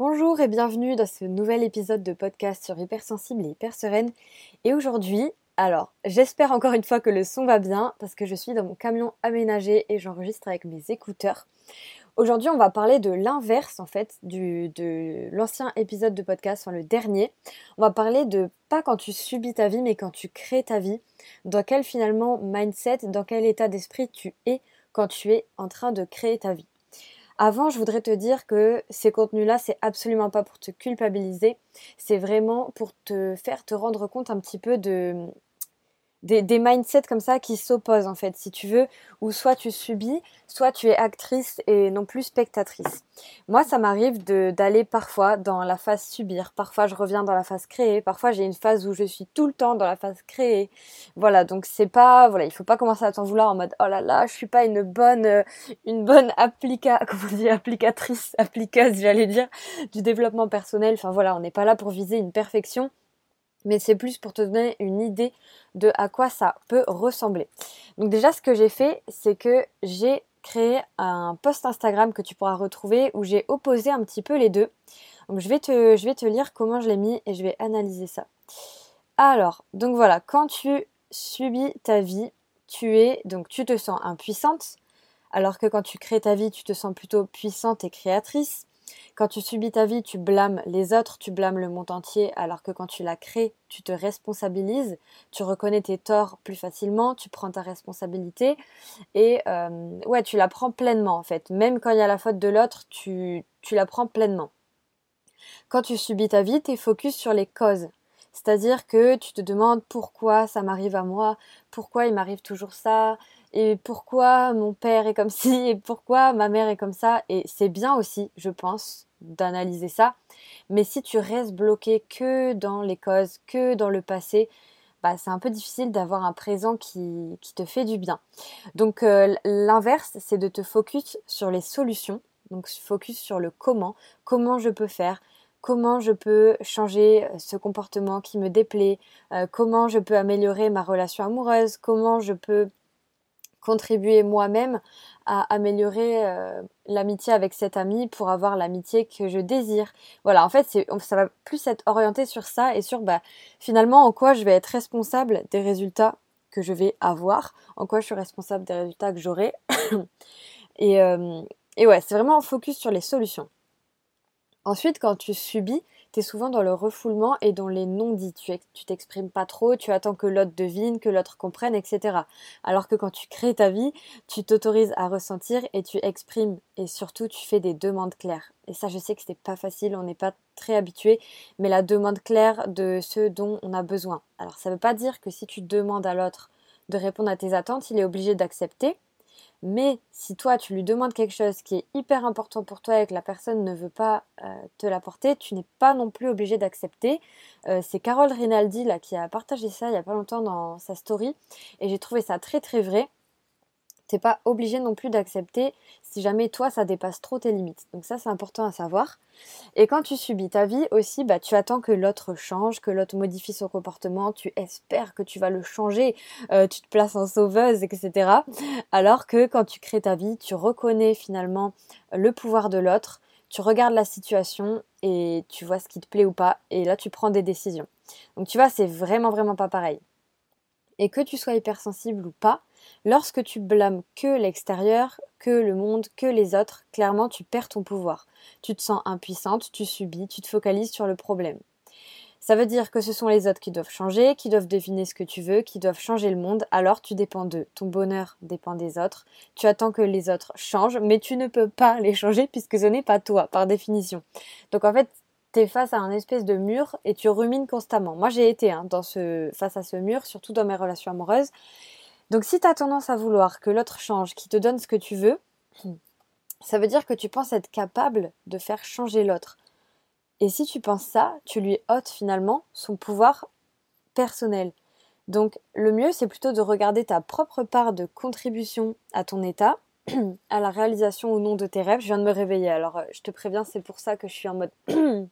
Bonjour et bienvenue dans ce nouvel épisode de podcast sur Hypersensible et Hyper Sereine. Et aujourd'hui, alors j'espère encore une fois que le son va bien parce que je suis dans mon camion aménagé et j'enregistre avec mes écouteurs. Aujourd'hui, on va parler de l'inverse en fait de l'ancien épisode de podcast, enfin le dernier. On va parler de pas quand tu subis ta vie, mais quand tu crées ta vie. Dans quel finalement mindset, dans quel état d'esprit tu es quand tu es en train de créer ta vie. Avant, je voudrais te dire que ces contenus-là, c'est absolument pas pour te culpabiliser, c'est vraiment pour te faire te rendre compte un petit peu de, des, des, mindsets comme ça qui s'opposent en fait, si tu veux, où soit tu subis, soit tu es actrice et non plus spectatrice. Moi, ça m'arrive d'aller parfois dans la phase subir, parfois je reviens dans la phase créer, parfois j'ai une phase où je suis tout le temps dans la phase créer. Voilà, donc c'est pas, voilà, il faut pas commencer à t'en vouloir en mode oh là là, je suis pas une bonne, euh, une bonne applica, comment on dit, applicatrice, applicasse, j'allais dire, du développement personnel. Enfin voilà, on n'est pas là pour viser une perfection mais c'est plus pour te donner une idée de à quoi ça peut ressembler. Donc déjà ce que j'ai fait, c'est que j'ai créé un post Instagram que tu pourras retrouver où j'ai opposé un petit peu les deux. Donc je vais te, je vais te lire comment je l'ai mis et je vais analyser ça. Alors, donc voilà, quand tu subis ta vie, tu es donc tu te sens impuissante, alors que quand tu crées ta vie, tu te sens plutôt puissante et créatrice. Quand tu subis ta vie, tu blâmes les autres, tu blâmes le monde entier, alors que quand tu la crées, tu te responsabilises, tu reconnais tes torts plus facilement, tu prends ta responsabilité et euh, ouais, tu la prends pleinement en fait. Même quand il y a la faute de l'autre, tu, tu la prends pleinement. Quand tu subis ta vie, tu es focus sur les causes. C'est-à-dire que tu te demandes pourquoi ça m'arrive à moi, pourquoi il m'arrive toujours ça, et pourquoi mon père est comme ci et pourquoi ma mère est comme ça. Et c'est bien aussi, je pense, d'analyser ça. Mais si tu restes bloqué que dans les causes, que dans le passé, bah, c'est un peu difficile d'avoir un présent qui, te fait du bien. Donc euh, l'inverse, c'est de te focus sur les solutions. Donc focus sur le comment, comment je peux faire, comment je peux changer ce comportement qui me déplaît, euh, comment je peux améliorer ma relation amoureuse, comment je peux contribuer moi-même à améliorer euh, l'amitié avec cet ami pour avoir l'amitié que je désire. Voilà, en fait, ça va plus être orienté sur ça et sur bah, finalement en quoi je vais être responsable des résultats que je vais avoir, en quoi je suis responsable des résultats que j'aurai. et, euh, et ouais, c'est vraiment focus sur les solutions. Ensuite, quand tu subis, tu es souvent dans le refoulement et dans les non-dits. Tu t'exprimes pas trop, tu attends que l'autre devine, que l'autre comprenne, etc. Alors que quand tu crées ta vie, tu t'autorises à ressentir et tu exprimes et surtout tu fais des demandes claires. Et ça, je sais que n'est pas facile, on n'est pas très habitué, mais la demande claire de ce dont on a besoin. Alors ça ne veut pas dire que si tu demandes à l'autre de répondre à tes attentes, il est obligé d'accepter. Mais si toi, tu lui demandes quelque chose qui est hyper important pour toi et que la personne ne veut pas euh, te l'apporter, tu n'es pas non plus obligé d'accepter. Euh, c'est Carole Rinaldi là, qui a partagé ça il n'y a pas longtemps dans sa story et j'ai trouvé ça très très vrai t'es pas obligé non plus d'accepter si jamais toi ça dépasse trop tes limites. Donc ça c'est important à savoir. Et quand tu subis ta vie aussi, bah tu attends que l'autre change, que l'autre modifie son comportement, tu espères que tu vas le changer, euh, tu te places en sauveuse, etc. Alors que quand tu crées ta vie, tu reconnais finalement le pouvoir de l'autre, tu regardes la situation et tu vois ce qui te plaît ou pas, et là tu prends des décisions. Donc tu vois, c'est vraiment vraiment pas pareil. Et que tu sois hypersensible ou pas, Lorsque tu blâmes que l'extérieur, que le monde, que les autres, clairement tu perds ton pouvoir. Tu te sens impuissante, tu subis, tu te focalises sur le problème. Ça veut dire que ce sont les autres qui doivent changer, qui doivent deviner ce que tu veux, qui doivent changer le monde, alors tu dépends d'eux. Ton bonheur dépend des autres. Tu attends que les autres changent, mais tu ne peux pas les changer puisque ce n'est pas toi, par définition. Donc en fait, tu es face à un espèce de mur et tu rumines constamment. Moi j'ai été hein, dans ce, face à ce mur, surtout dans mes relations amoureuses. Donc si tu as tendance à vouloir que l'autre change, qu'il te donne ce que tu veux, ça veut dire que tu penses être capable de faire changer l'autre. Et si tu penses ça, tu lui ôtes finalement son pouvoir personnel. Donc le mieux, c'est plutôt de regarder ta propre part de contribution à ton état, à la réalisation ou non de tes rêves. Je viens de me réveiller, alors euh, je te préviens, c'est pour ça que je suis en mode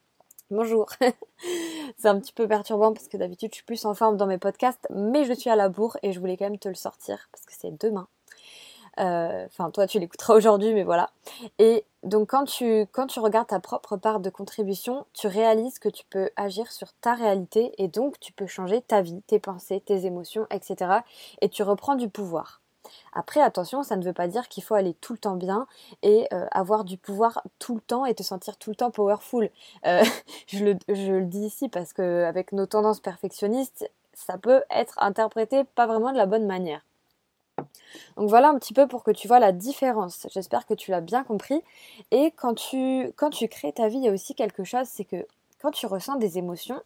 Bonjour. c'est un petit peu perturbant parce que d'habitude je suis plus en forme dans mes podcasts, mais je suis à la bourre et je voulais quand même te le sortir parce que c'est demain. Euh, enfin, toi, tu l'écouteras aujourd'hui, mais voilà. Et donc, quand tu, quand tu regardes ta propre part de contribution, tu réalises que tu peux agir sur ta réalité et donc tu peux changer ta vie, tes pensées, tes émotions, etc. Et tu reprends du pouvoir. Après, attention, ça ne veut pas dire qu'il faut aller tout le temps bien et euh, avoir du pouvoir tout le temps et te sentir tout le temps powerful. Euh, je, le, dis ici parce qu'avec nos tendances perfectionnistes, ça peut être interprété pas vraiment de la bonne manière. Donc voilà un petit peu pour que tu vois la différence. J'espère que tu l'as bien compris. Et quand tu, quand tu crées ta vie, il y a aussi quelque chose, c'est que quand tu ressens des émotions,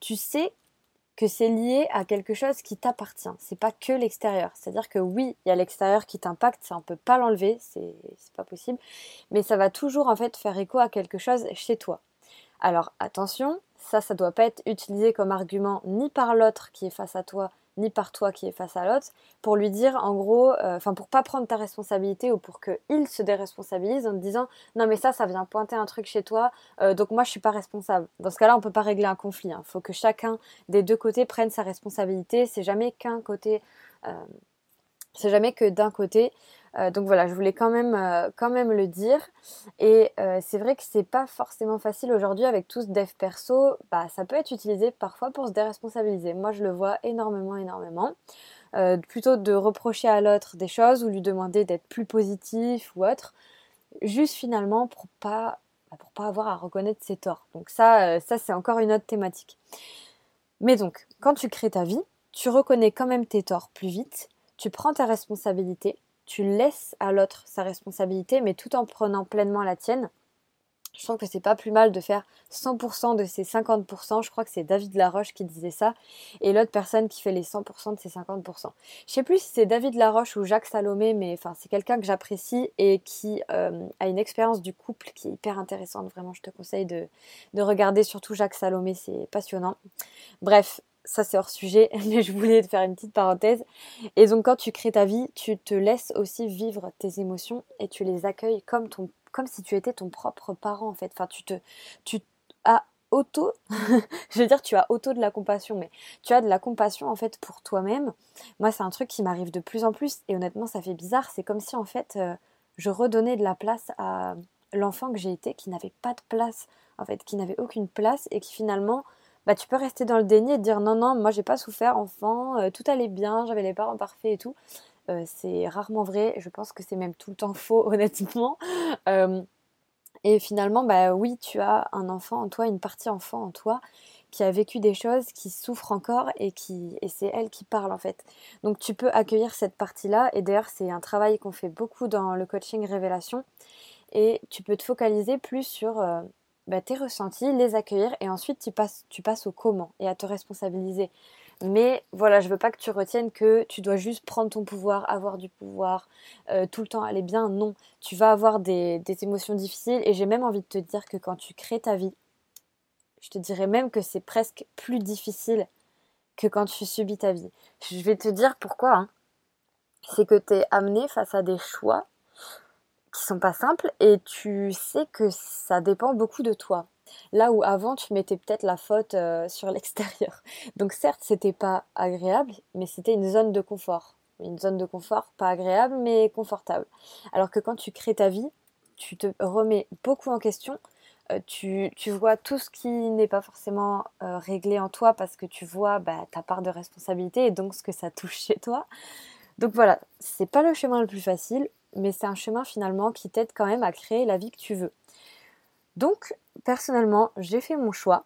tu sais que c'est lié à quelque chose qui t'appartient. C'est pas que l'extérieur. C'est-à-dire que oui, il y a l'extérieur qui t'impacte, ça on peut pas l'enlever, c'est pas possible, mais ça va toujours en fait faire écho à quelque chose chez toi. Alors attention, ça, ça doit pas être utilisé comme argument ni par l'autre qui est face à toi, ni par toi qui est face à l'autre, pour lui dire en gros, euh, enfin pour pas prendre ta responsabilité ou pour qu'il se déresponsabilise en te disant non mais ça ça vient pointer un truc chez toi, euh, donc moi je suis pas responsable. Dans ce cas-là on peut pas régler un conflit. Il hein. faut que chacun des deux côtés prenne sa responsabilité. C'est jamais qu'un côté, euh, c'est jamais que d'un côté. Euh, donc voilà, je voulais quand même, euh, quand même le dire. Et euh, c'est vrai que c'est pas forcément facile aujourd'hui avec tout ce dev perso. Bah, ça peut être utilisé parfois pour se déresponsabiliser. Moi, je le vois énormément, énormément. plutôt de reprocher à l'autre des choses ou lui demander d'être plus positif ou autre. Juste finalement pour pas, bah, pour pas avoir à reconnaître ses torts. Donc ça, ça c'est encore une autre thématique. Mais donc, quand tu crées ta vie, tu reconnais quand même tes torts plus vite, tu prends ta responsabilité, tu laisses à l'autre sa responsabilité, mais tout en prenant pleinement la tienne. Je trouve que c'est pas plus mal de faire 100% de ses 50%. Je crois que c'est David Laroche qui disait ça. Et l'autre personne qui fait les 100% de ses 50%. Je sais plus si c'est David Laroche ou Jacques Salomé, mais enfin, c'est quelqu'un que j'apprécie et qui euh, a une expérience du couple qui est hyper intéressante. Vraiment, je te conseille de, de regarder surtout Jacques Salomé. C'est passionnant. Bref, ça c'est hors sujet, mais je voulais te faire une petite parenthèse. Et donc quand tu crées ta vie, tu te laisses aussi vivre tes émotions et tu les accueilles comme, ton, si tu étais ton propre parent en fait. Enfin, tu te, as auto, je veux dire tu as auto de la compassion, mais tu as de la compassion en fait pour toi-même. Moi c'est un truc qui m'arrive de plus en plus et honnêtement ça fait bizarre. C'est comme si en fait euh, je redonnais de la place à l'enfant que j'ai été qui n'avait pas de place en fait, qui n'avait aucune place et qui finalement bah, tu peux rester dans le déni et dire non, non, moi j'ai pas souffert enfant, euh, tout allait bien, j'avais les parents parfaits et tout. Euh, c'est rarement vrai, je pense que c'est même tout le temps faux, honnêtement. Euh, et finalement, bah oui, tu as un enfant en toi, une partie enfant en toi qui a vécu des choses, qui souffre encore et qui et c'est elle qui parle en fait. Donc tu peux accueillir cette partie-là et d'ailleurs c'est un travail qu'on fait beaucoup dans le coaching révélation et tu peux te focaliser plus sur bah, tes ressentis, les accueillir et ensuite tu passes, tu passes au comment et à te responsabiliser. Mais voilà, je veux pas que tu retiennes que tu dois juste prendre ton pouvoir, avoir du pouvoir, euh, tout le temps aller bien. Non, tu vas avoir des, émotions difficiles et j'ai même envie de te dire que quand tu crées ta vie, je te dirais même que c'est presque plus difficile que quand tu subis ta vie. Je vais te dire pourquoi. Hein. C'est que tu es amené face à des choix qui sont pas simples et tu sais que ça dépend beaucoup de toi. Là où avant tu mettais peut-être la faute euh, sur l'extérieur. Donc certes c'était pas agréable, mais c'était une zone de confort. Une zone de confort pas agréable mais confortable. Alors que quand tu crées ta vie, tu te remets beaucoup en question. Euh, tu, vois tout ce qui n'est pas forcément euh, réglé en toi parce que tu vois bah, ta part de responsabilité et donc ce que ça touche chez toi. Donc voilà, c'est pas le chemin le plus facile mais c'est un chemin finalement qui t'aide quand même à créer la vie que tu veux. Donc, personnellement, j'ai fait mon choix.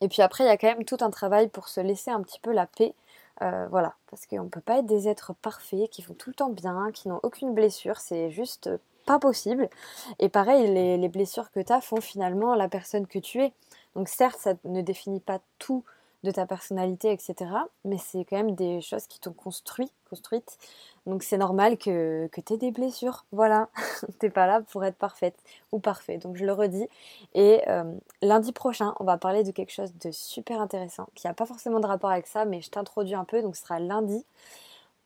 Et puis après, il y a quand même tout un travail pour se laisser un petit peu la paix. Euh, voilà, parce qu'on ne peut pas être des êtres parfaits, qui vont tout le temps bien, qui n'ont aucune blessure, c'est juste pas possible. Et pareil, les, les blessures que tu as font finalement la personne que tu es. Donc certes, ça ne définit pas tout de ta personnalité, etc. Mais c'est quand même des choses qui t'ont construit, construite. Donc c'est normal que, que tu aies des blessures. Voilà, t'es pas là pour être parfaite ou parfait. Donc je le redis. Et euh, lundi prochain, on va parler de quelque chose de super intéressant qui n'a pas forcément de rapport avec ça, mais je t'introduis un peu. Donc ce sera lundi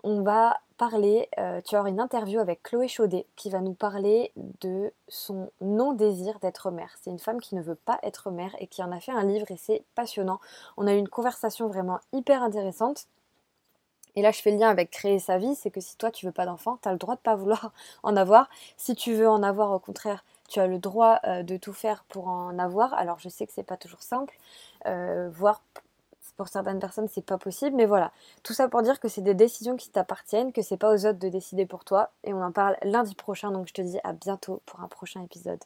on va parler, euh, tu vas avoir une interview avec Chloé Chaudet qui va nous parler de son non-désir d'être mère. C'est une femme qui ne veut pas être mère et qui en a fait un livre et c'est passionnant. On a eu une conversation vraiment hyper intéressante. Et là, je fais le lien avec créer sa vie, c'est que si toi tu veux pas d'enfant, tu as le droit de pas vouloir en avoir. Si tu veux en avoir, au contraire, tu as le droit euh, de tout faire pour en avoir. Alors je sais que c'est pas toujours simple, euh, voire pour certaines personnes c'est pas possible, mais voilà. Tout ça pour dire que c'est des décisions qui t'appartiennent, que c'est pas aux autres de décider pour toi. Et on en parle lundi prochain, donc je te dis à bientôt pour un prochain épisode.